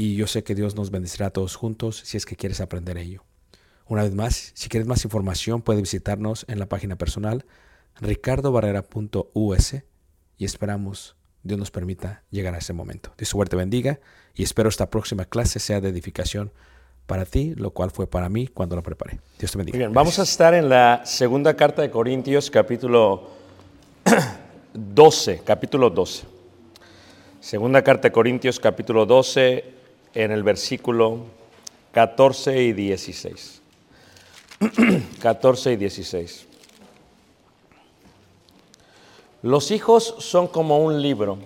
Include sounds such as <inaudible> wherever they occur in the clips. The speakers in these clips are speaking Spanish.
y yo sé que Dios nos bendecirá a todos juntos si es que quieres aprender ello. Una vez más, si quieres más información, puedes visitarnos en la página personal ricardobarrera.us y esperamos Dios nos permita llegar a ese momento. Dios suerte bendiga y espero esta próxima clase sea de edificación para ti, lo cual fue para mí cuando la preparé. Dios te bendiga. Muy bien, vamos a estar en la segunda carta de Corintios, capítulo 12, capítulo 12. Segunda carta de Corintios, capítulo 12, en el versículo 14 y 16. 14 <clears throat> y 16. Los hijos son como un libro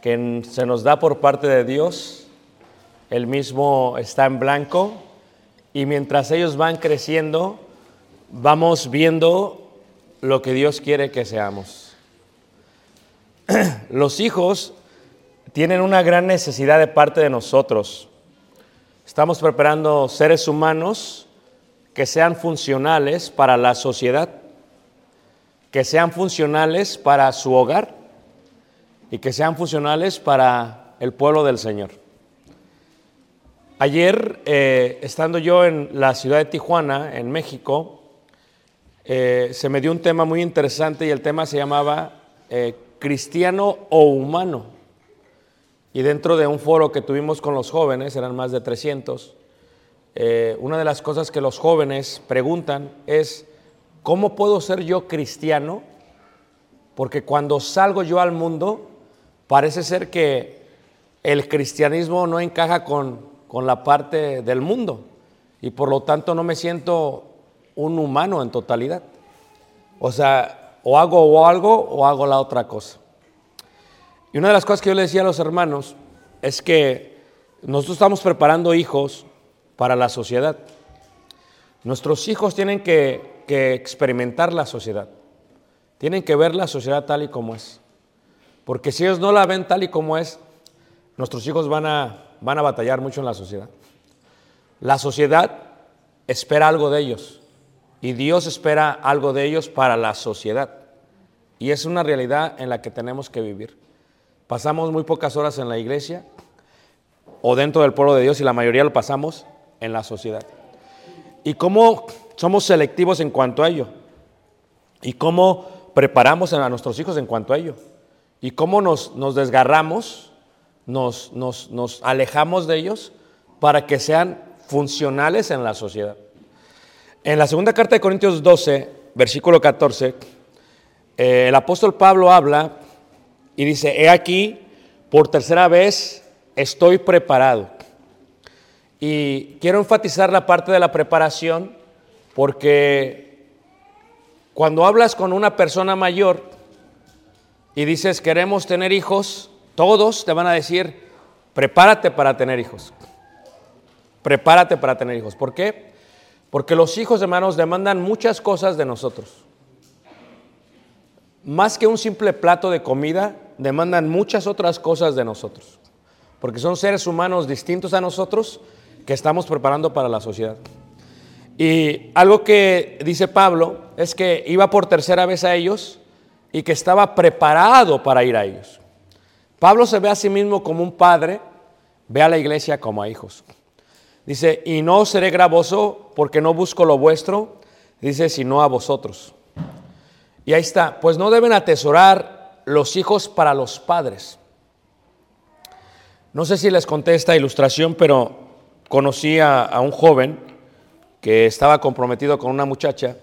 que se nos da por parte de Dios. El mismo está en blanco y mientras ellos van creciendo, vamos viendo lo que Dios quiere que seamos. <clears throat> Los hijos tienen una gran necesidad de parte de nosotros. Estamos preparando seres humanos que sean funcionales para la sociedad, que sean funcionales para su hogar y que sean funcionales para el pueblo del Señor. Ayer, eh, estando yo en la ciudad de Tijuana, en México, eh, se me dio un tema muy interesante y el tema se llamaba eh, cristiano o humano. Y dentro de un foro que tuvimos con los jóvenes, eran más de 300, eh, una de las cosas que los jóvenes preguntan es, ¿cómo puedo ser yo cristiano? Porque cuando salgo yo al mundo, parece ser que el cristianismo no encaja con, con la parte del mundo y por lo tanto no me siento un humano en totalidad. O sea, o hago algo o hago la otra cosa. Y una de las cosas que yo le decía a los hermanos es que nosotros estamos preparando hijos para la sociedad. Nuestros hijos tienen que, que experimentar la sociedad. Tienen que ver la sociedad tal y como es. Porque si ellos no la ven tal y como es, nuestros hijos van a, van a batallar mucho en la sociedad. La sociedad espera algo de ellos y Dios espera algo de ellos para la sociedad. Y es una realidad en la que tenemos que vivir. Pasamos muy pocas horas en la iglesia o dentro del pueblo de Dios y la mayoría lo pasamos en la sociedad. ¿Y cómo somos selectivos en cuanto a ello? ¿Y cómo preparamos a nuestros hijos en cuanto a ello? ¿Y cómo nos, desgarramos, nos alejamos de ellos para que sean funcionales en la sociedad? En la segunda carta de Corintios 12, versículo 14, eh, el apóstol Pablo habla y dice, he aquí, por tercera vez estoy preparado. Y quiero enfatizar la parte de la preparación porque cuando hablas con una persona mayor y dices queremos tener hijos, todos te van a decir, prepárate para tener hijos. Prepárate para tener hijos. ¿Por qué? Porque los hijos, hermanos, demandan muchas cosas de nosotros. Más que un simple plato de comida, demandan muchas otras cosas de nosotros. Porque son seres humanos distintos a nosotros que estamos preparando para la sociedad. Y algo que dice Pablo es que iba por tercera vez a ellos y que estaba preparado para ir a ellos. Pablo se ve a sí mismo como un padre, ve a la iglesia como a hijos. Dice, y no seré gravoso porque no busco lo vuestro, dice, sino a vosotros. Y ahí está, pues no deben atesorar los hijos para los padres. No sé si les conté esta ilustración, pero conocí a, un joven que estaba comprometido con una muchacha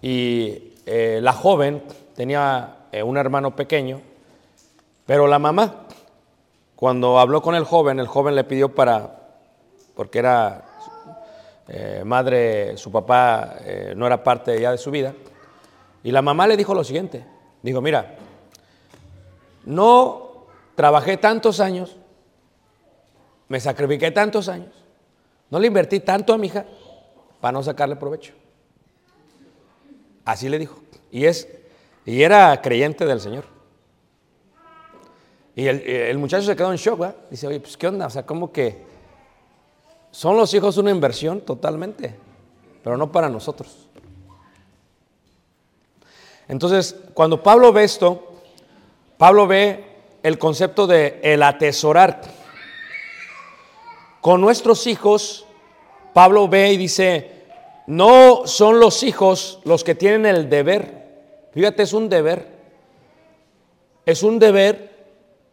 y eh, la joven tenía eh, un hermano pequeño, pero la mamá, cuando habló con el joven, el joven le pidió para, porque era eh, madre, su papá no era parte ya de su vida, y la mamá le dijo lo siguiente, dijo, mira, no trabajé tantos años, me sacrifiqué tantos años, no le invertí tanto a mi hija para no sacarle provecho. Así le dijo. Y, es, y era creyente del Señor. Y el, muchacho se quedó en shock, ¿verdad? Dice, oye, pues ¿qué onda? O sea, ¿cómo que son los hijos una inversión totalmente? Pero no para nosotros. Entonces, cuando Pablo ve esto, Pablo ve el concepto de el atesorar. Con nuestros hijos, Pablo ve y dice, no son los hijos los que tienen el deber. Fíjate, es un deber. Es un deber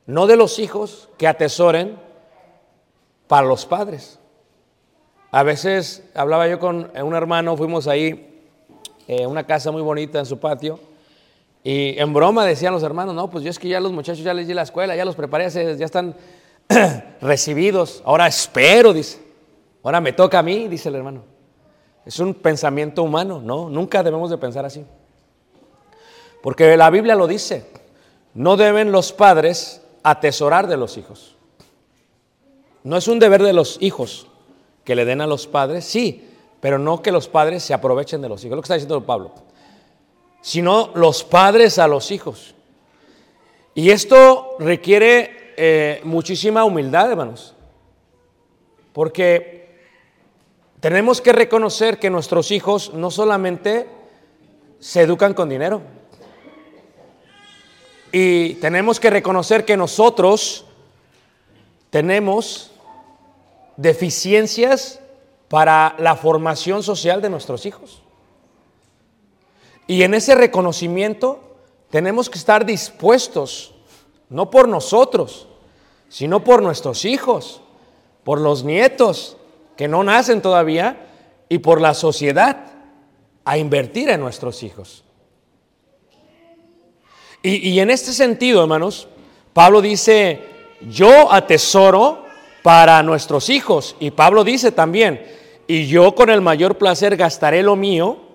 no de los hijos que atesoren para los padres. A veces hablaba yo con un hermano, fuimos ahí, eh, una casa muy bonita en su patio, y en broma decían los hermanos, no, pues yo es que ya los muchachos ya les di la escuela, ya los preparé, ya están <clears throat> recibidos, ahora espero, dice, ahora me toca a mí, dice el hermano. Es un pensamiento humano, no, nunca debemos de pensar así. Porque la Biblia lo dice, no deben los padres atesorar de los hijos. No es un deber de los hijos que le den a los padres, sí, pero no que los padres se aprovechen de los hijos, lo que está diciendo Pablo, sino los padres a los hijos. Y esto requiere eh, muchísima humildad, hermanos, porque tenemos que reconocer que nuestros hijos no solamente se educan con dinero, y tenemos que reconocer que nosotros tenemos deficiencias para la formación social de nuestros hijos. Y en ese reconocimiento tenemos que estar dispuestos, no por nosotros, sino por nuestros hijos, por los nietos que no nacen todavía y por la sociedad a invertir en nuestros hijos. Y, en este sentido, hermanos, Pablo dice, yo atesoro para nuestros hijos. Y Pablo dice también, y yo con el mayor placer gastaré lo mío,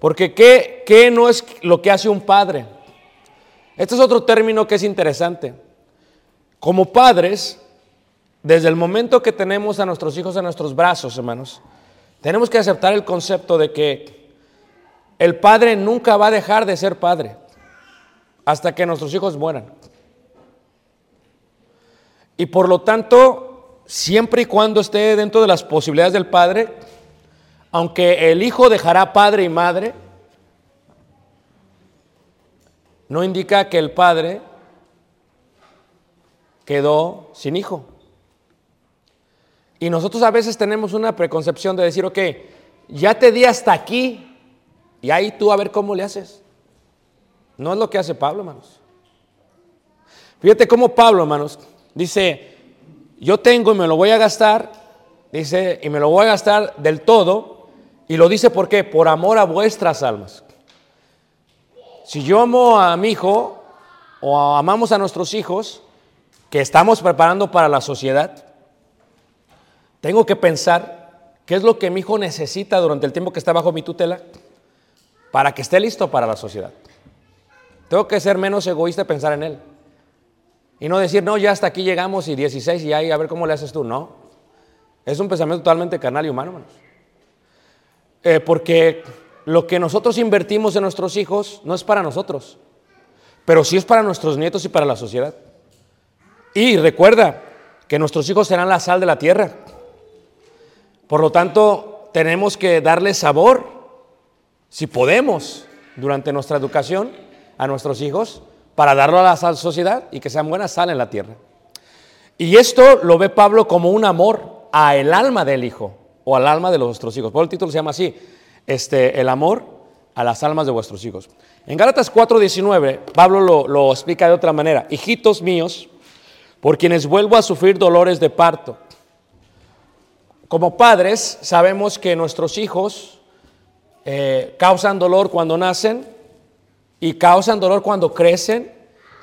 porque ¿qué, qué no es lo que hace un padre? Este es otro término que es interesante. Como padres, desde el momento que tenemos a nuestros hijos en nuestros brazos, hermanos, tenemos que aceptar el concepto de que el padre nunca va a dejar de ser padre hasta que nuestros hijos mueran. Y por lo tanto, siempre y cuando esté dentro de las posibilidades del padre, aunque el hijo dejará padre y madre, no indica que el padre quedó sin hijo. Y nosotros a veces tenemos una preconcepción de decir, ok, ya te di hasta aquí y ahí tú a ver cómo le haces. No es lo que hace Pablo, hermanos. Fíjate cómo Pablo, hermanos, dice, yo tengo y me lo voy a gastar, dice, y me lo voy a gastar del todo, y lo dice por qué, por amor a vuestras almas. Si yo amo a mi hijo o amamos a nuestros hijos, que estamos preparando para la sociedad, tengo que pensar qué es lo que mi hijo necesita durante el tiempo que está bajo mi tutela para que esté listo para la sociedad. Tengo que ser menos egoísta y pensar en él. Y no decir, no, ya hasta aquí llegamos y 16 y ahí a ver cómo le haces tú. No. Es un pensamiento totalmente carnal y humano, hermanos. Eh, porque lo que nosotros invertimos en nuestros hijos no es para nosotros, pero sí es para nuestros nietos y para la sociedad. Y recuerda que nuestros hijos serán la sal de la tierra. Por lo tanto, tenemos que darle sabor, si podemos, durante nuestra educación a nuestros hijos, para darlo a la sociedad y que sean buena sal en la tierra. Y esto lo ve Pablo como un amor a el alma del hijo o al alma de nuestros hijos. Por el título se llama así, este, el amor a las almas de vuestros hijos. En Gálatas 4:19, Pablo lo, explica de otra manera. Hijitos míos, por quienes vuelvo a sufrir dolores de parto. Como padres sabemos que nuestros hijos eh, causan dolor cuando nacen y causan dolor cuando crecen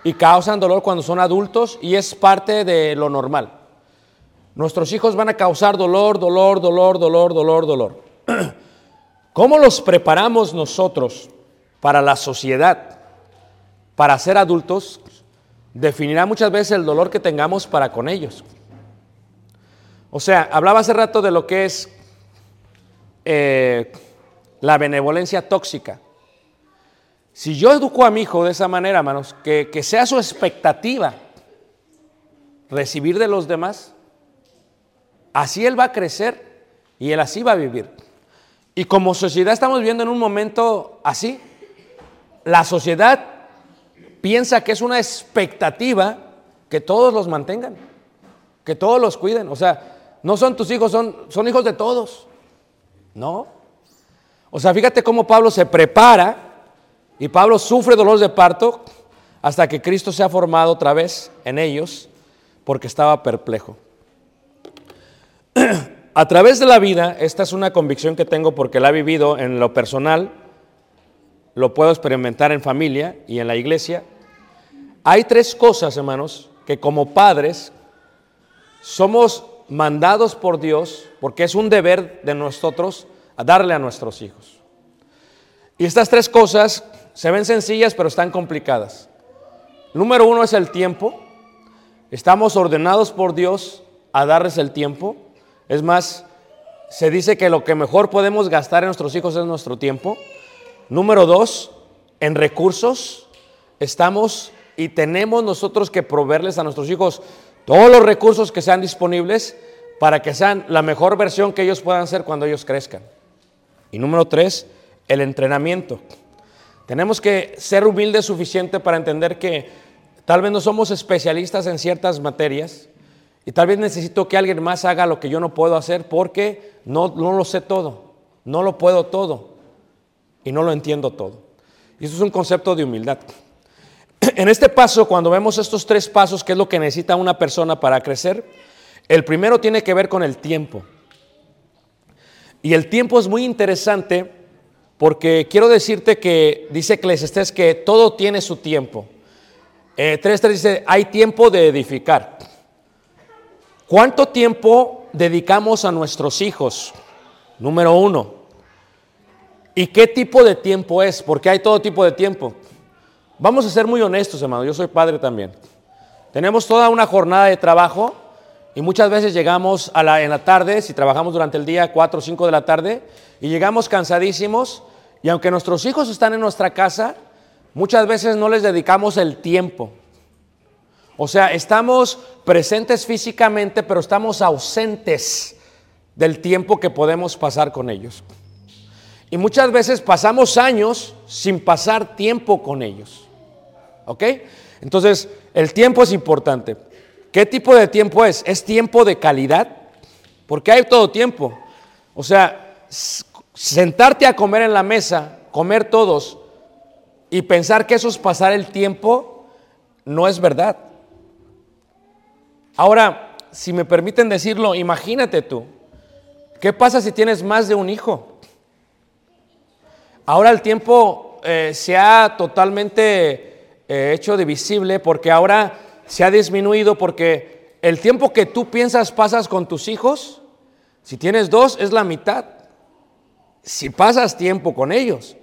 y causan dolor cuando son adultos y es parte de lo normal. Nuestros hijos van a causar dolor, dolor, dolor, dolor, dolor, dolor. <clears throat> ¿Cómo los preparamos nosotros para la sociedad, para ser adultos? Definirá muchas veces el dolor que tengamos para con ellos. O sea, hablaba hace rato de lo que es eh, la benevolencia tóxica. Si yo educo a mi hijo de esa manera, hermanos, que, que sea su expectativa recibir de los demás, así él va a crecer y él así va a vivir. Y como sociedad estamos viviendo en un momento así. La sociedad piensa que es una expectativa que todos los mantengan, que todos los cuiden. O sea, no son tus hijos, son, son hijos de todos. No. O sea, fíjate cómo Pablo se prepara y Pablo sufre dolor de parto hasta que Cristo se ha formado otra vez en ellos porque estaba perplejo. <clears throat> A través de la vida, esta es una convicción que tengo porque la he vivido en lo personal, lo puedo experimentar en familia y en la iglesia. Hay tres cosas, hermanos, que como padres somos mandados por Dios, porque es un deber de nosotros, darle a nuestros hijos. Y estas tres cosas se ven sencillas, pero están complicadas. Número uno es el tiempo. Estamos ordenados por Dios a darles el tiempo. Es más, se dice que lo que mejor podemos gastar en nuestros hijos es nuestro tiempo. Número dos, en recursos. Estamos y tenemos nosotros que proveerles a nuestros hijos todos los recursos que sean disponibles para que sean la mejor versión que ellos puedan ser cuando ellos crezcan. Y número tres, el entrenamiento. Tenemos que ser humildes suficiente para entender que tal vez no somos especialistas en ciertas materias, y tal vez necesito que alguien más haga lo que yo no puedo hacer porque no, no lo sé todo, no lo puedo todo y no lo entiendo todo. Y eso es un concepto de humildad. <clears throat> En este paso, cuando vemos estos tres pasos, ¿qué es lo que necesita una persona para crecer? El primero tiene que ver con el tiempo. Y el tiempo es muy interesante porque quiero decirte que dice Eclesiastés que todo tiene su tiempo. Eh, 3.3 dice, hay tiempo de edificar. ¿Cuánto tiempo dedicamos a nuestros hijos? Número uno. ¿Y qué tipo de tiempo es? Porque hay todo tipo de tiempo. Vamos a ser muy honestos, hermano. Yo soy padre también. Tenemos toda una jornada de trabajo y muchas veces llegamos a la, en la tarde, si trabajamos durante el día, 4 o 5 de la tarde, y llegamos cansadísimos. Y aunque nuestros hijos están en nuestra casa, muchas veces no les dedicamos el tiempo. O sea, estamos presentes físicamente, pero estamos ausentes del tiempo que podemos pasar con ellos. Y muchas veces pasamos años sin pasar tiempo con ellos. ¿Ok? Entonces, el tiempo es importante. ¿Qué tipo de tiempo es? ¿Es tiempo de calidad? Porque hay todo tiempo. O sea, sentarte a comer en la mesa, comer todos y pensar que eso es pasar el tiempo, no es verdad. Ahora, si me permiten decirlo, imagínate tú, ¿qué pasa si tienes más de un hijo? Ahora el tiempo eh, se ha totalmente eh, hecho divisible porque ahora se ha disminuido porque el tiempo que tú piensas pasas con tus hijos, si tienes dos, es la mitad. Si pasas tiempo con ellos,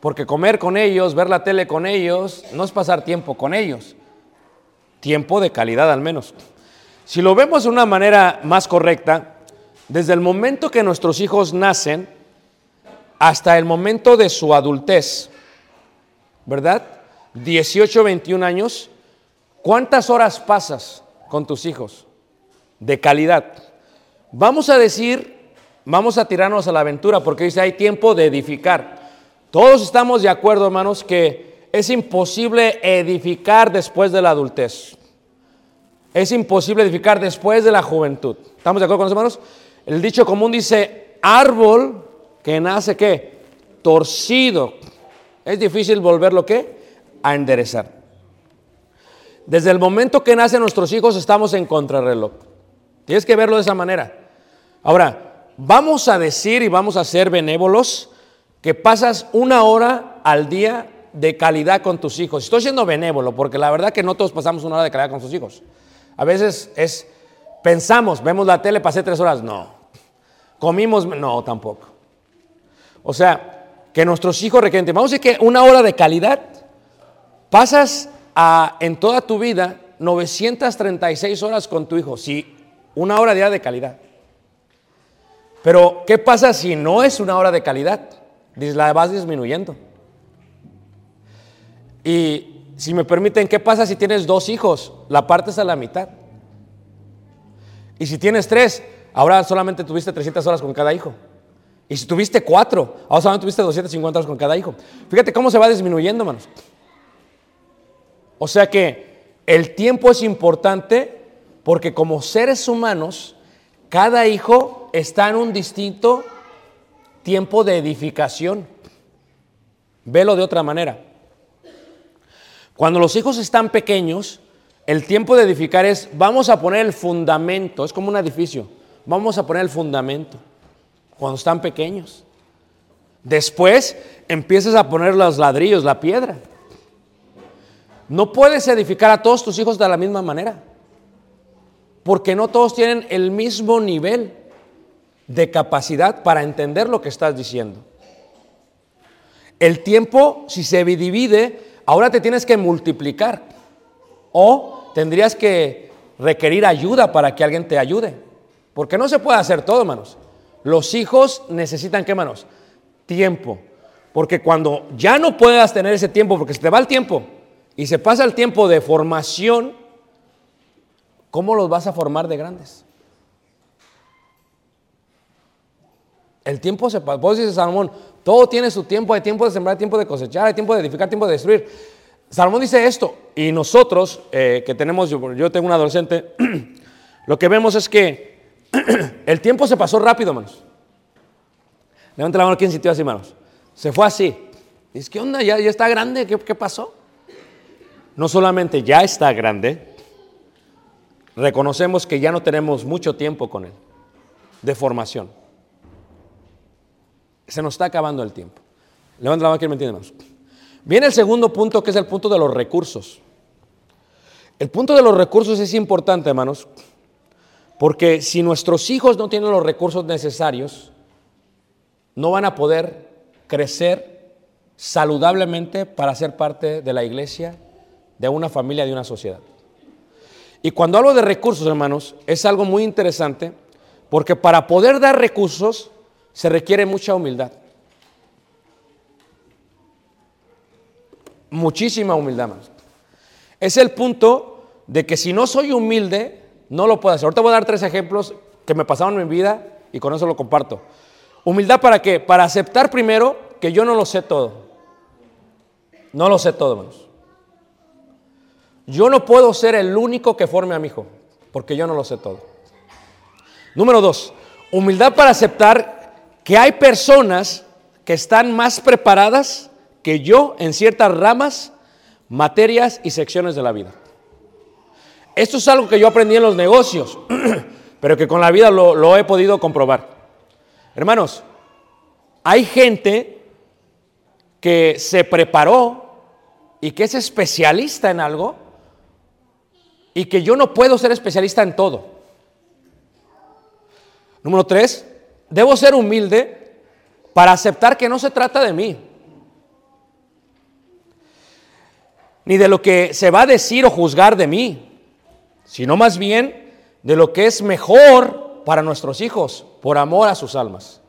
porque comer con ellos, ver la tele con ellos, no es pasar tiempo con ellos, tiempo de calidad al menos. Si lo vemos de una manera más correcta, desde el momento que nuestros hijos nacen hasta el momento de su adultez, ¿verdad? 18, 21 años, ¿cuántas horas pasas con tus hijos de calidad? Vamos a decir, vamos a tirarnos a la aventura porque dice, hay tiempo de edificar. Todos estamos de acuerdo, hermanos, que es imposible edificar después de la adultez. Es imposible edificar después de la juventud. ¿Estamos de acuerdo con los hermanos? El dicho común dice, árbol que nace qué? Torcido. Es difícil volverlo qué? A enderezar. Desde el momento que nacen nuestros hijos estamos en contrarreloj. Tienes que verlo de esa manera. Ahora, vamos a decir y vamos a ser benévolos que pasas una hora al día de calidad con tus hijos. Estoy siendo benévolo porque la verdad que no todos pasamos una hora de calidad con sus hijos. A veces es, pensamos, vemos la tele, pasé tres horas, no. Comimos, no, tampoco. O sea, que nuestros hijos requieren, vamos a decir que una hora de calidad, pasas a, en toda tu vida 936 horas con tu hijo, sí, una hora día de calidad. Pero, ¿qué pasa si no es una hora de calidad? La vas disminuyendo. Y si me permiten, ¿qué pasa si tienes dos hijos? La partes a la mitad. Y si tienes tres, ahora solamente tuviste 300 horas con cada hijo. Y si tuviste cuatro, ahora solamente tuviste 250 horas con cada hijo. Fíjate cómo se va disminuyendo, hermanos. O sea que el tiempo es importante porque como seres humanos, cada hijo está en un distinto tiempo de edificación. Velo de otra manera. Cuando los hijos están pequeños, el tiempo de edificar es, vamos a poner el fundamento, es como un edificio, vamos a poner el fundamento, cuando están pequeños. Después empiezas a poner los ladrillos, la piedra. No puedes edificar a todos tus hijos de la misma manera, porque no todos tienen el mismo nivel de capacidad para entender lo que estás diciendo. El tiempo, si se divide, ahora te tienes que multiplicar o tendrías que requerir ayuda para que alguien te ayude. Porque no se puede hacer todo, hermanos. Los hijos necesitan, ¿qué, hermanos? Tiempo. Porque cuando ya no puedas tener ese tiempo, porque se te va el tiempo y se pasa el tiempo de formación, ¿cómo los vas a formar de grandes? El tiempo se pasa. Vos dices, Salomón, todo tiene su tiempo. Hay tiempo de sembrar, hay tiempo de cosechar, hay tiempo de edificar, tiempo de destruir. Salomón dice esto. Y nosotros, eh, que tenemos, yo, tengo un adolescente, <clears throat> lo que vemos es que <clears throat> el tiempo se pasó rápido, hermanos. Levanta la mano, ¿quién sintió así, hermanos? Se fue así. Dice, ¿qué onda? ¿Ya, ya está grande? ¿Qué, ¿Qué pasó? no solamente ya está grande, reconocemos que ya no tenemos mucho tiempo con él de formación. Se nos está acabando el tiempo. Levanta la mano, ¿quién me entiende más? Viene el segundo punto, que es el punto de los recursos. El punto de los recursos es importante, hermanos, porque si nuestros hijos no tienen los recursos necesarios, no van a poder crecer saludablemente para ser parte de la iglesia, de una familia, de una sociedad. Y cuando hablo de recursos, hermanos, es algo muy interesante, porque para poder dar recursos se requiere mucha humildad. Muchísima humildad, hermanos. Es el punto de que si no soy humilde, no lo puedo hacer. Ahorita voy a dar tres ejemplos que me pasaron en mi vida y con eso lo comparto. Humildad para qué? Para aceptar primero que yo no lo sé todo. No lo sé todo, hermanos. Yo no puedo ser el único que forme a mi hijo, porque yo no lo sé todo. Número dos, humildad para aceptar que hay personas que están más preparadas que yo en ciertas ramas, materias y secciones de la vida. Esto es algo que yo aprendí en los negocios, <clears throat> pero que con la vida lo, lo he podido comprobar. Hermanos, hay gente que se preparó y que es especialista en algo y que yo no puedo ser especialista en todo. Número tres, debo ser humilde para aceptar que no se trata de mí, ni de lo que se va a decir o juzgar de mí, sino más bien de lo que es mejor para nuestros hijos, por amor a sus almas.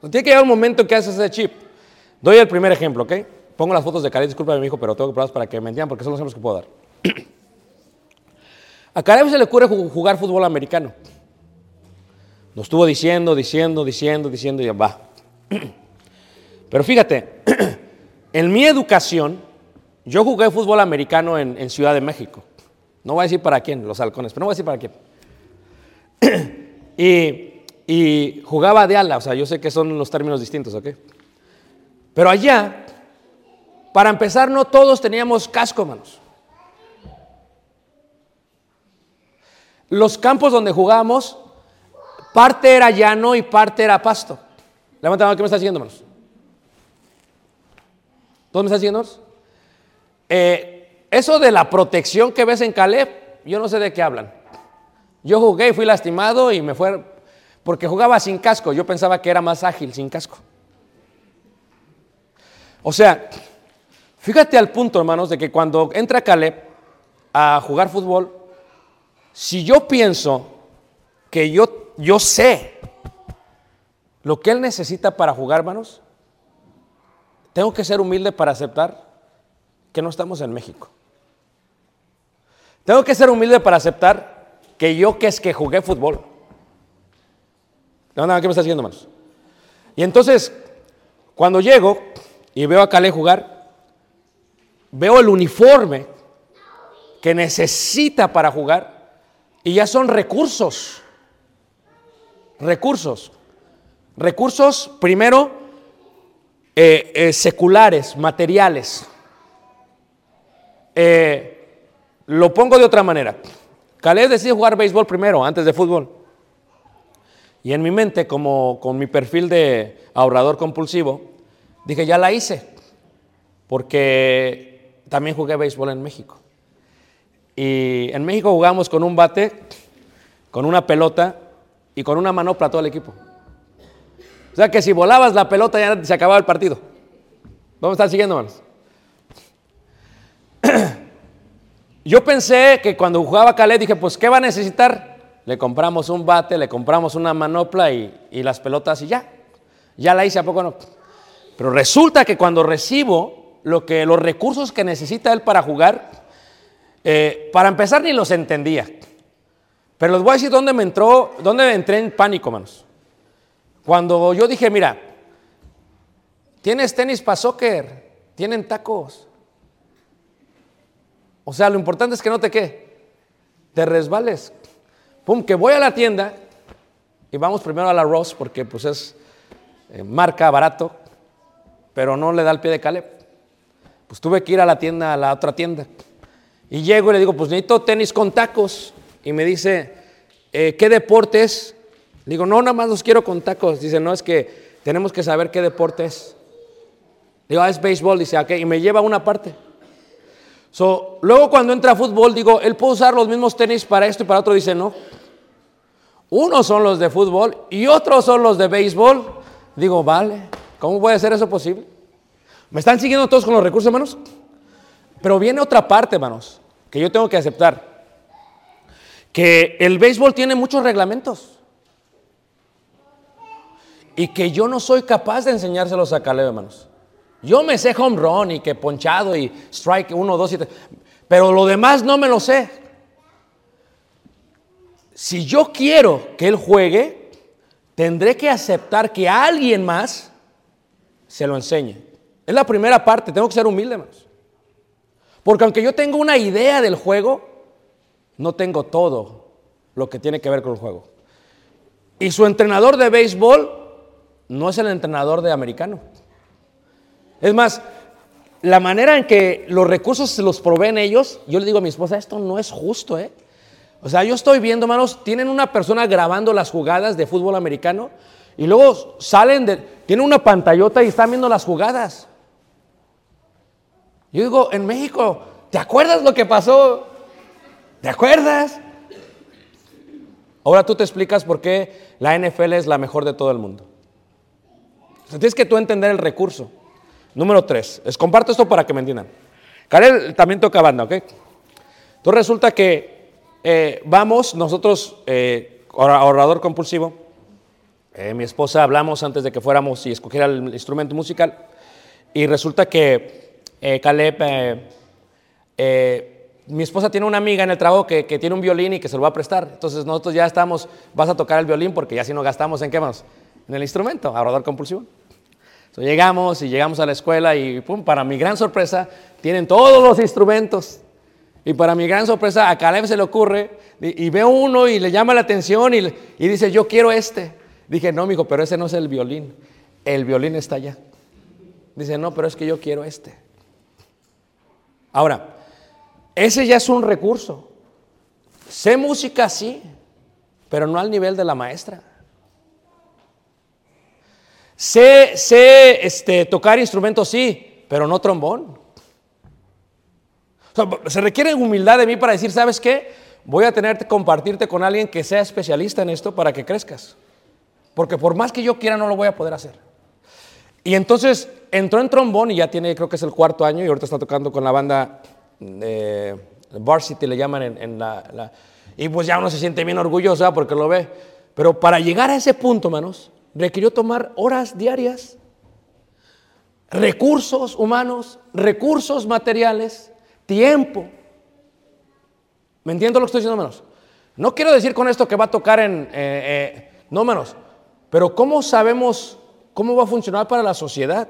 Tiene que llegar un momento que haces ese chip. Doy el primer ejemplo, ¿ok? Pongo las fotos de Caleb, disculpa mi hijo, pero tengo que probarlas para que me entiendan porque son los ejemplos que puedo dar. <clears throat> A Caleb se le ocurre jugar fútbol americano. Nos estuvo diciendo, diciendo, diciendo, diciendo y ya va. <clears throat> Pero fíjate, <clears throat> en mi educación, yo jugué fútbol americano en, Ciudad de México. No voy a decir para quién, los halcones, pero no voy a decir para quién. <clears throat> y, y, jugaba de ala, o sea, yo sé que son los términos distintos, ¿ok? Pero allá, para empezar, no todos teníamos casco, manos. Los campos donde jugábamos, parte era llano y parte era pasto. Levanta la mano, ¿qué me está haciendo, hermanos? ¿Todos me están haciendo? Eh, eso de la protección que ves en Caleb, yo no sé de qué hablan. Yo jugué y fui lastimado y me fue porque jugaba sin casco. Yo pensaba que era más ágil sin casco. O sea, fíjate al punto, hermanos, de que cuando entra Caleb a jugar fútbol, si yo pienso que yo, yo sé lo que él necesita para jugar, hermanos, tengo que ser humilde para aceptar que no estamos en México. Tengo que ser humilde para aceptar que yo que es que jugué fútbol. No, ¿qué me está haciendo, hermanos? Y entonces, cuando llego y veo a Calé jugar, veo el uniforme que necesita para jugar y ya son recursos. Recursos. Recursos, primero, eh, eh, seculares, materiales. Eh, lo pongo de otra manera. Caleb decide jugar béisbol primero, antes de fútbol. Y en mi mente, como con mi perfil de ahorrador compulsivo, dije, ya la hice, porque también jugué béisbol en México. Y en México jugamos con un bate, con una pelota y con una manopla todo el equipo. O sea que si volabas la pelota ya se acababa el partido. Vamos a estar siguiendo, hermanos. <clears throat> Yo pensé que cuando jugaba Calais dije, pues, ¿qué va a necesitar? Le compramos un bate, le compramos una manopla y, y las pelotas y ya. Ya la hice, ¿a poco no? Pero resulta que cuando recibo lo que, los recursos que necesita él para jugar, eh, para empezar ni los entendía. Pero les voy a decir dónde me entró, dónde entré en pánico, manos. Cuando yo dije, mira, tienes tenis para soccer, tienen tacos. O sea, lo importante es que no te qué, te resbales. Pum, que voy a la tienda y vamos primero a la Ross porque pues es eh, marca barato, pero no le da el pie de Caleb. Pues tuve que ir a la tienda, a la otra tienda. Y llego y le digo, pues necesito tenis con tacos. Y me dice, eh, ¿qué deporte es? Le digo, no, nada más los quiero con tacos. Dice, no, es que tenemos que saber qué deporte es. Digo, ah, es béisbol. Dice, ok, y me lleva a una parte. So, luego cuando entra a fútbol, digo, él puede usar los mismos tenis para esto y para otro. Dice, no. Unos son los de fútbol y otros son los de béisbol. Digo, vale, ¿cómo puede ser eso posible? ¿Me están siguiendo todos con los recursos, hermanos? Pero viene otra parte, hermanos, que yo tengo que aceptar. Que el béisbol tiene muchos reglamentos. Y que yo no soy capaz de enseñárselos a Caleb, hermanos. Yo me sé home run y que ponchado y strike 1, 2 y 3. Pero lo demás no me lo sé. Si yo quiero que él juegue, tendré que aceptar que alguien más se lo enseñe. Es la primera parte, tengo que ser humilde, hermanos. Porque aunque yo tengo una idea del juego, no tengo todo lo que tiene que ver con el juego. Y su entrenador de béisbol no es el entrenador de americano. Es más, la manera en que los recursos se los proveen ellos, yo le digo a mi esposa, esto no es justo, ¿eh? O sea, yo estoy viendo, hermanos, tienen una persona grabando las jugadas de fútbol americano y luego salen de, tienen una pantallota y están viendo las jugadas. Yo digo, en México, ¿te acuerdas lo que pasó? ¿Te acuerdas? Ahora tú te explicas por qué la NFL es la mejor de todo el mundo. O tienes que tú entender el recurso. Número tres, les comparto esto para que me entiendan. Karel también toca banda, ¿ok? Entonces resulta que eh, vamos, nosotros, eh, ahorrador compulsivo, eh, mi esposa hablamos antes de que fuéramos y escogiera el instrumento musical, y resulta que eh, Caleb, mi esposa tiene una amiga en el trabajo que, que tiene un violín y que se lo va a prestar. Entonces nosotros ya estamos, vas a tocar el violín porque ya si no gastamos en qué más, en el instrumento, ahorrador compulsivo. Entonces llegamos y llegamos a la escuela y pum, para mi gran sorpresa, tienen todos los instrumentos. Y para mi gran sorpresa, a Caleb se le ocurre, y, ve uno y le llama la atención y, y dice, yo quiero este. Dije, no, mijo, pero ese no es el violín. El violín está allá. Dice, no, pero es que yo quiero este. Ahora, ese ya es un recurso. Sé música, sí, pero no al nivel de la maestra. Sé, sé este, tocar instrumentos, sí, pero no trombón. Se requiere humildad de mí para decir, ¿sabes qué? Voy a tener que compartirte con alguien que sea especialista en esto para que crezcas. Porque por más que yo quiera, no lo voy a poder hacer. Y entonces entró en trombón y ya tiene, creo que es el cuarto año y ahorita está tocando con la banda eh, Varsity, le llaman en, la, Y pues ya uno se siente bien orgulloso ¿ah? porque lo ve. Pero para llegar a ese punto, hermanos, requirió tomar horas diarias, recursos humanos, recursos materiales, tiempo. ¿Me entiendo lo que estoy diciendo, hermanos? No quiero decir con esto que va a tocar en... eh, eh, no, hermanos. Pero ¿cómo sabemos cómo va a funcionar para la sociedad?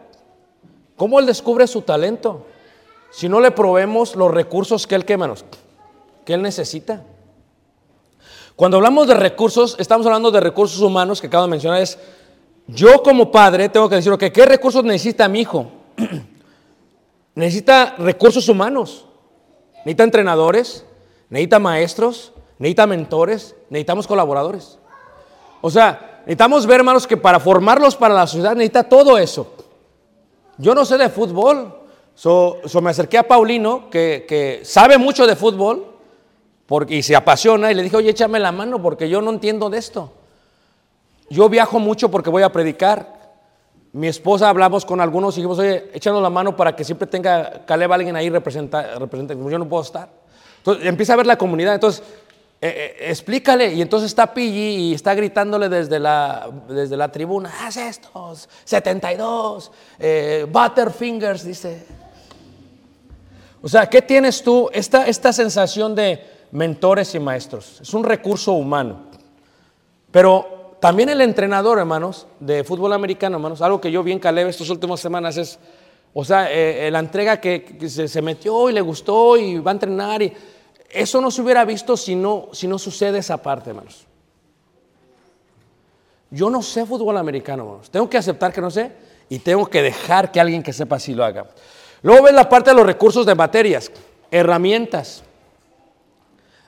¿Cómo él descubre su talento? Si no le proveemos los recursos que él, ¿qué, hermanos? Que él necesita. Cuando hablamos de recursos, estamos hablando de recursos humanos que acabo de mencionar. Es yo como padre tengo que decir, ok, ¿qué recursos necesita mi hijo? <clears throat> necesita recursos humanos. Necesita entrenadores, necesita maestros, necesita mentores, necesitamos colaboradores. O sea, necesitamos ver, hermanos, que para formarlos para la sociedad necesita todo eso. Yo no sé de fútbol. So, so me acerqué a Paulino, que, que sabe mucho de fútbol porque, y se apasiona, y le dije, oye, échame la mano porque yo no entiendo de esto. Yo viajo mucho porque voy a predicar. Mi esposa hablamos con algunos y dijimos, oye, échanos la mano para que siempre tenga Caleb alguien ahí representa, representa. Yo no puedo estar. Entonces empieza a ver la comunidad. Entonces, eh, eh, explícale. Y entonces está Piggy y está gritándole desde la, desde la tribuna, haz estos, 72, eh, Butterfingers, dice. O sea, ¿qué tienes tú? Esta, esta sensación de mentores y maestros. Es un recurso humano. Pero también el entrenador, hermanos, de fútbol americano, hermanos, algo que yo vi en Caleb estas últimas semanas es, o sea, eh, eh, la entrega que, se, metió y le gustó y va a entrenar. Y eso no se hubiera visto si no, si no sucede esa parte, hermanos. Yo no sé fútbol americano, hermanos. Tengo que aceptar que no sé y tengo que dejar que alguien que sepa así lo haga. Luego ves la parte de los recursos de materias, herramientas,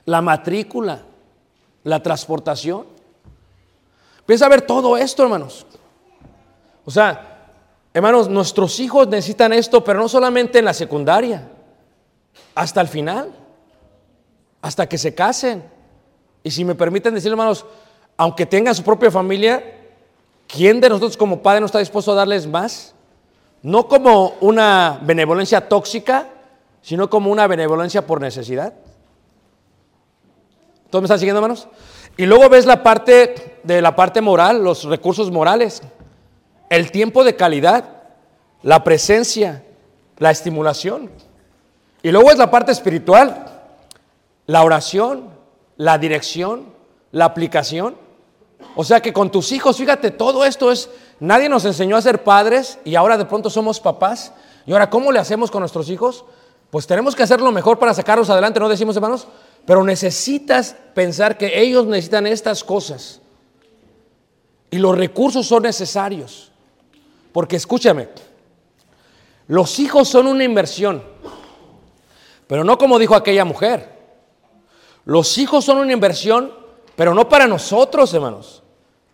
la matrícula, la transportación. Empieza a ver todo esto, hermanos. O sea, hermanos, nuestros hijos necesitan esto, pero no solamente en la secundaria, hasta el final, hasta que se casen. Y si me permiten decir, hermanos, aunque tengan su propia familia, ¿quién de nosotros como padre no está dispuesto a darles más? No como una benevolencia tóxica, sino como una benevolencia por necesidad. ¿Todos me están siguiendo, hermanos? Y luego ves la parte de la parte moral, los recursos morales, el tiempo de calidad, la presencia, la estimulación. Y luego es la parte espiritual, la oración, la dirección, la aplicación. O sea que con tus hijos, fíjate, todo esto es, nadie nos enseñó a ser padres y ahora de pronto somos papás. Y ahora, ¿cómo le hacemos con nuestros hijos? Pues tenemos que hacer lo mejor para sacarlos adelante, ¿no decimos hermanos? Pero necesitas pensar que ellos necesitan estas cosas. Y los recursos son necesarios. Porque escúchame, los hijos son una inversión. Pero no como dijo aquella mujer. Los hijos son una inversión, pero no para nosotros, hermanos.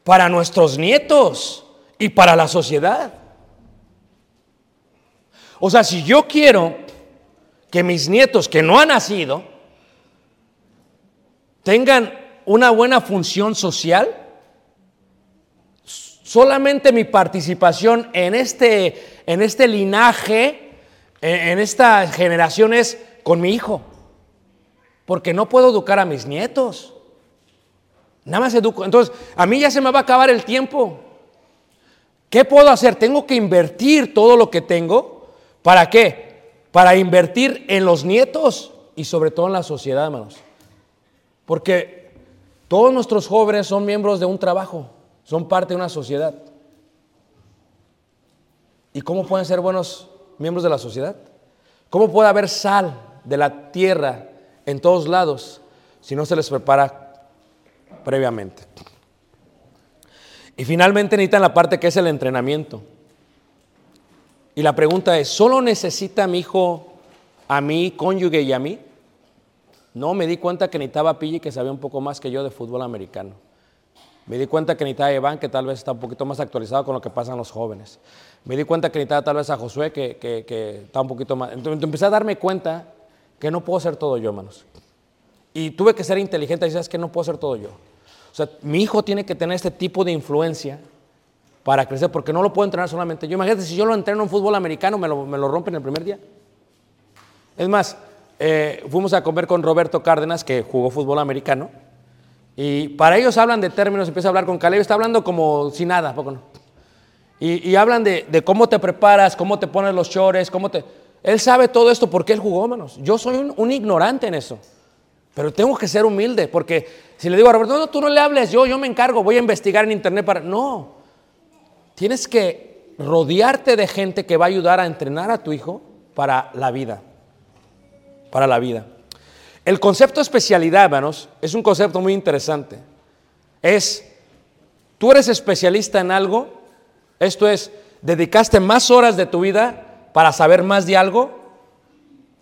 Para nuestros nietos y para la sociedad. O sea, si yo quiero que mis nietos que no han nacido tengan una buena función social, solamente mi participación en este, en este linaje, en, en esta generación es con mi hijo. Porque no puedo educar a mis nietos. Nada más educo. Entonces, a mí ya se me va a acabar el tiempo. ¿Qué puedo hacer? Tengo que invertir todo lo que tengo. ¿Para qué? Para invertir en los nietos y sobre todo en la sociedad, hermanos. Porque todos nuestros jóvenes son miembros de un trabajo, son parte de una sociedad. ¿Y cómo pueden ser buenos miembros de la sociedad? ¿Cómo puede haber sal de la tierra en todos lados si no se les prepara previamente? Y finalmente necesitan la parte que es el entrenamiento. Y la pregunta es, ¿solo necesita mi hijo a mí, cónyuge y a mí? No, me di cuenta que necesitaba Pille que sabía un poco más que yo de fútbol americano. Me di cuenta que necesitaba a Iván que tal vez está un poquito más actualizado con lo que pasan los jóvenes. Me di cuenta que necesitaba tal vez a Josué que, que, que está un poquito más... Entonces empecé a darme cuenta que no puedo ser todo yo, hermanos. Y tuve que ser inteligente y decir, es que no puedo ser todo yo. O sea, mi hijo tiene que tener este tipo de influencia para crecer, porque no lo puedo entrenar solamente yo. Imagínate, si yo lo entreno en fútbol americano, me lo, me lo rompen el primer día. Es más, eh, fuimos a comer con Roberto Cárdenas, que jugó fútbol americano, y para ellos hablan de términos, empieza a hablar con Caleb, está hablando como si nada, poco no. Y, y hablan de, de, cómo te preparas, cómo te pones los chores, cómo te... Él sabe todo esto porque él jugó, hermanos. Yo soy un, un ignorante en eso. Pero tengo que ser humilde, porque si le digo a Roberto, no, tú no le hables, yo, yo me encargo, voy a investigar en internet para... No, tienes que rodearte de gente que va a ayudar a entrenar a tu hijo para la vida, para la vida. El concepto especialidad, hermanos, es un concepto muy interesante. Es, tú eres especialista en algo, esto es, dedicaste más horas de tu vida para saber más de algo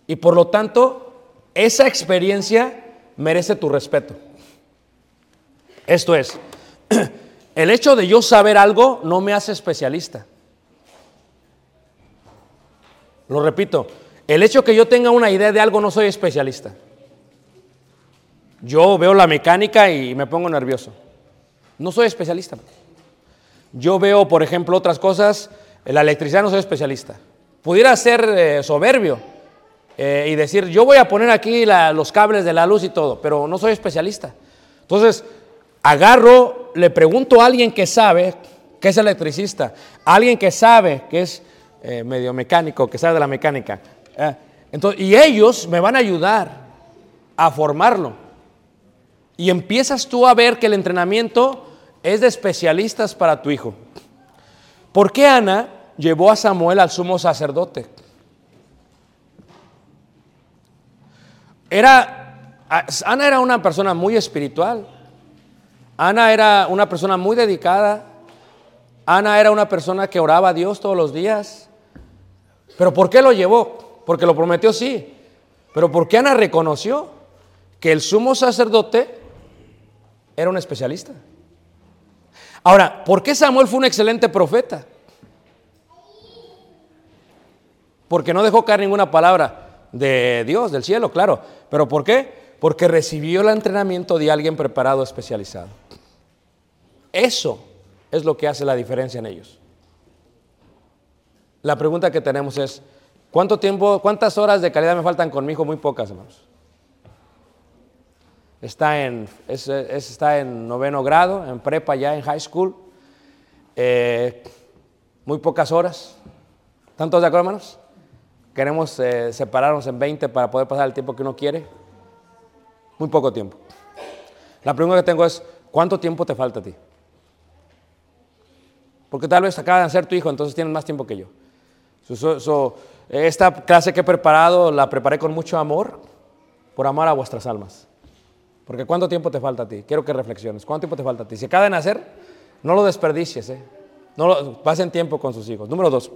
y por lo tanto esa experiencia merece tu respeto. Esto es, <clears throat> el hecho de yo saber algo no me hace especialista. Lo repito, el hecho que yo tenga una idea de algo no soy especialista. Yo veo la mecánica y me pongo nervioso. No soy especialista. Yo veo, por ejemplo, otras cosas, la electricidad no soy especialista. Pudiera ser eh, soberbio, eh, y decir, yo voy a poner aquí los cables de la luz y todo, pero no soy especialista. Entonces, agarro, le pregunto a alguien que sabe, que es electricista, alguien que sabe, que es eh, medio mecánico, que sabe de la mecánica. Eh, entonces, y ellos me van a ayudar a formarlo. Y empiezas tú a ver que el entrenamiento es de especialistas para tu hijo. ¿Por qué Ana llevó a Samuel al sumo sacerdote? Era, Ana era una persona muy espiritual. Ana era una persona muy dedicada. Ana era una persona que oraba a Dios todos los días. ¿Pero por qué lo llevó? Porque lo prometió, sí. Pero ¿por qué Ana reconoció que el sumo sacerdote era un especialista? Ahora, ¿por qué Samuel fue un excelente profeta? Porque no dejó caer ninguna palabra de Dios, del cielo, claro. ¿Pero por qué? Porque recibió el entrenamiento de alguien preparado, especializado. Eso es lo que hace la diferencia en ellos. La pregunta que tenemos es, ¿cuánto tiempo, cuántas horas de calidad me faltan con mi hijo? Muy pocas, hermanos. Está en, es- es- está en noveno grado, en prepa ya, en high school. Eh, muy pocas horas. ¿Están todos de acuerdo, hermanos? Queremos eh, separarnos en 20 para poder pasar el tiempo que uno quiere. Muy poco tiempo. La pregunta que tengo es, ¿cuánto tiempo te falta a ti? Porque tal vez acaba de nacer tu hijo, entonces tienes más tiempo que yo. So- so- esta clase que he preparado la preparé con mucho amor, por amor a vuestras almas. Porque ¿cuánto tiempo te falta a ti? Quiero que reflexiones. ¿Cuánto tiempo te falta a ti? Si acaba de nacer, no lo desperdicies. ¿eh? No lo, pasen tiempo con sus hijos. Número dos.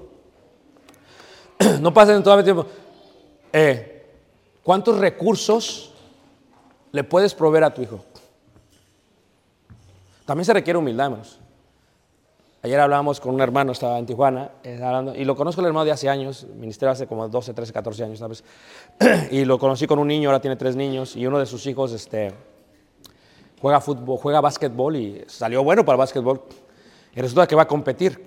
<clears throat> no pasen todo el tiempo. Eh, ¿Cuántos recursos le puedes proveer a tu hijo? También se requiere humildad, hermanos. Ayer hablábamos con un hermano, estaba en Tijuana, eh, y lo conozco el hermano de hace años, ministerio hace como 12, 13, 14 años, ¿sabes? <clears throat> y lo conocí con un niño, ahora tiene tres niños, y uno de sus hijos este, juega fútbol, juega básquetbol y salió bueno para el básquetbol. Y resulta que va a competir.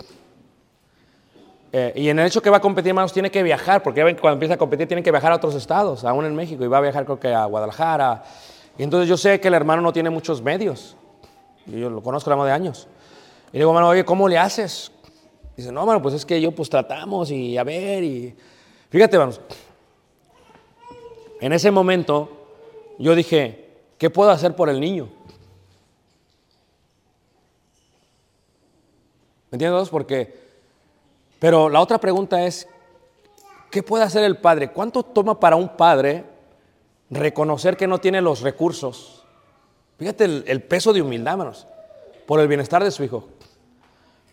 Eh, y en el hecho que va a competir, hermanos, tiene que viajar, porque ya ven que cuando empieza a competir tiene que viajar a otros estados, aún en México, y va a viajar creo que a Guadalajara. Y entonces yo sé que el hermano no tiene muchos medios. Y yo lo conozco hermano de años. Y le digo, hermano, oye, ¿cómo le haces? Dice, no, hermano, pues es que yo pues tratamos y a ver y... Fíjate, hermanos, en ese momento yo dije, ¿qué puedo hacer por el niño? ¿Me entiendes? Porque, pero la otra pregunta es, ¿qué puede hacer el padre? ¿Cuánto toma para un padre reconocer que no tiene los recursos? Fíjate el, peso de humildad, hermanos, por el bienestar de su hijo.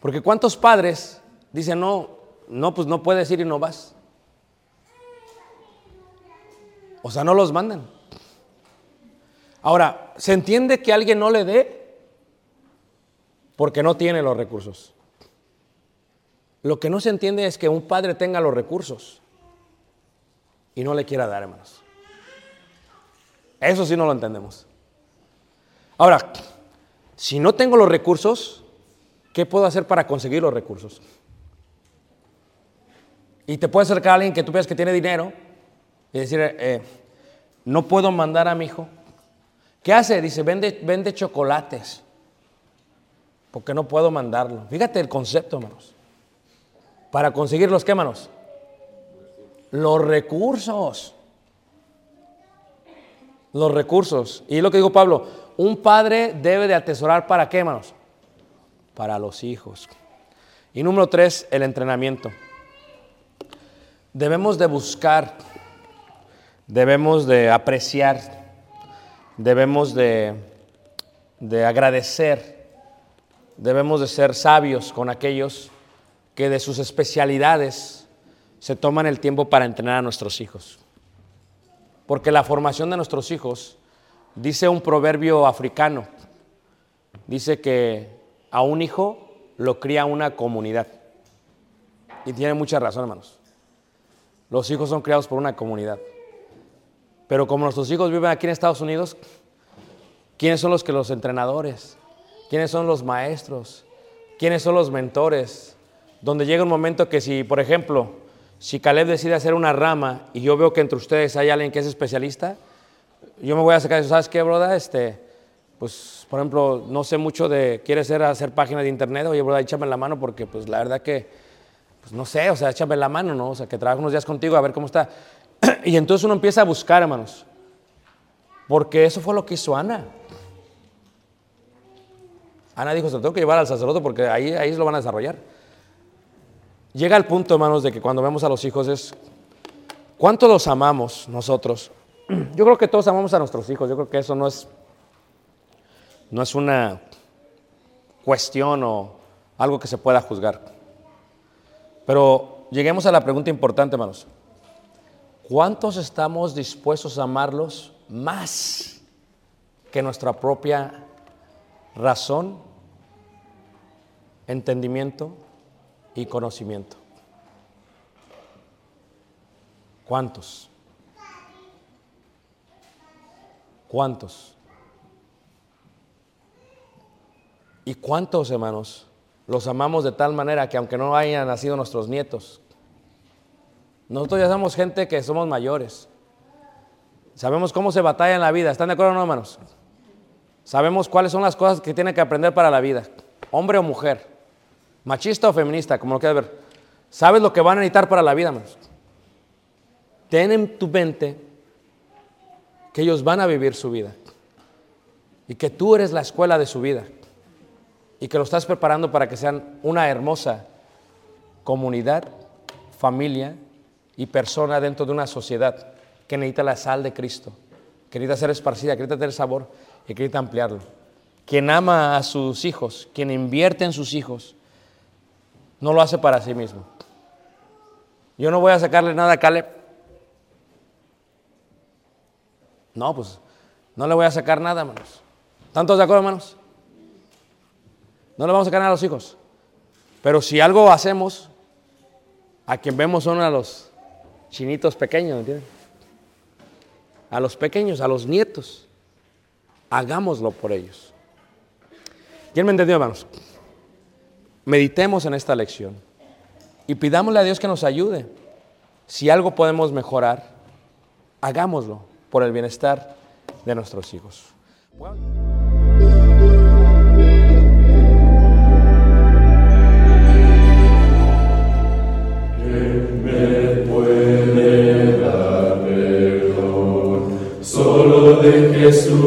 Porque cuántos padres dicen, no, no, pues no puedes ir y no vas. O sea, no los mandan. Ahora, ¿se entiende que alguien no le dé? Porque no tiene los recursos. Lo que no se entiende es que un padre tenga los recursos y no le quiera dar, hermanos. Eso sí no lo entendemos. Ahora, si no tengo los recursos, ¿qué puedo hacer para conseguir los recursos? Y te puede acercar a alguien que tú piensas que tiene dinero y decir, eh, no puedo mandar a mi hijo. ¿Qué hace? Dice, vende, vende chocolates, porque no puedo mandarlo. Fíjate el concepto, hermanos. Para conseguir los qué, hermanos? Los recursos. Los recursos. Y lo que dijo Pablo, un padre debe de atesorar para qué, hermanos? Para los hijos. Y número tres, el entrenamiento. Debemos de buscar, debemos de apreciar, debemos de, de agradecer, debemos de ser sabios con aquellos que de sus especialidades se toman el tiempo para entrenar a nuestros hijos. Porque la formación de nuestros hijos, dice un proverbio africano, dice que a un hijo lo cría una comunidad. Y tiene mucha razón, hermanos. Los hijos son criados por una comunidad. Pero como nuestros hijos viven aquí en Estados Unidos, ¿quiénes son los que los entrenadores? ¿Quiénes son los maestros? ¿Quiénes son los mentores? Donde llega un momento que si, por ejemplo, si Caleb decide hacer una rama y yo veo que entre ustedes hay alguien que es especialista, yo me voy a sacar eso, ¿sabes qué, broda? Este, pues, por ejemplo, no sé mucho de, ¿quieres hacer, hacer páginas de internet? Oye, broda, échame la mano porque, pues, la verdad que, pues, no sé, o sea, échame la mano, ¿no? O sea, que trabaje unos días contigo a ver cómo está. <clears throat> y entonces uno empieza a buscar, hermanos, porque eso fue lo que hizo Ana. Ana dijo, se lo tengo que llevar al sacerdote porque ahí, ahí lo van a desarrollar. Llega el punto, hermanos, de que cuando vemos a los hijos es, ¿cuánto los amamos nosotros? <clears throat> Yo creo que todos amamos a nuestros hijos, yo creo que eso no es, no es una cuestión o algo que se pueda juzgar. Pero lleguemos a la pregunta importante, hermanos. ¿Cuántos estamos dispuestos a amarlos más que nuestra propia razón, entendimiento y conocimiento? ¿Cuántos? ¿Cuántos? ¿Y cuántos, hermanos, los amamos de tal manera que aunque no hayan nacido nuestros nietos, nosotros ya somos gente que somos mayores, sabemos cómo se batalla en la vida, ¿están de acuerdo o no, hermanos? Sabemos cuáles son las cosas que tiene que aprender para la vida, hombre o mujer, machista o feminista, como lo quieras ver. Sabes lo que van a necesitar para la vida, hermanos. Ten en tu mente que ellos van a vivir su vida y que tú eres la escuela de su vida y que lo estás preparando para que sean una hermosa comunidad, familia y persona dentro de una sociedad que necesita la sal de Cristo, que necesita ser esparcida, que necesita tener sabor y que necesita ampliarlo. Quien ama a sus hijos, quien invierte en sus hijos, no lo hace para sí mismo. Yo no voy a sacarle nada a Caleb. No, pues no le voy a sacar nada, hermanos. ¿Tantos de acuerdo, hermanos? No le vamos a sacar nada a los hijos. Pero si algo hacemos, a quien vemos son a los chinitos pequeños, ¿entiendes? A los pequeños, a los nietos. Hagámoslo por ellos. ¿Quién me entendió, hermanos? Meditemos en esta lección y pidámosle a Dios que nos ayude. Si algo podemos mejorar, hagámoslo por el bienestar de nuestros hijos. Jesús,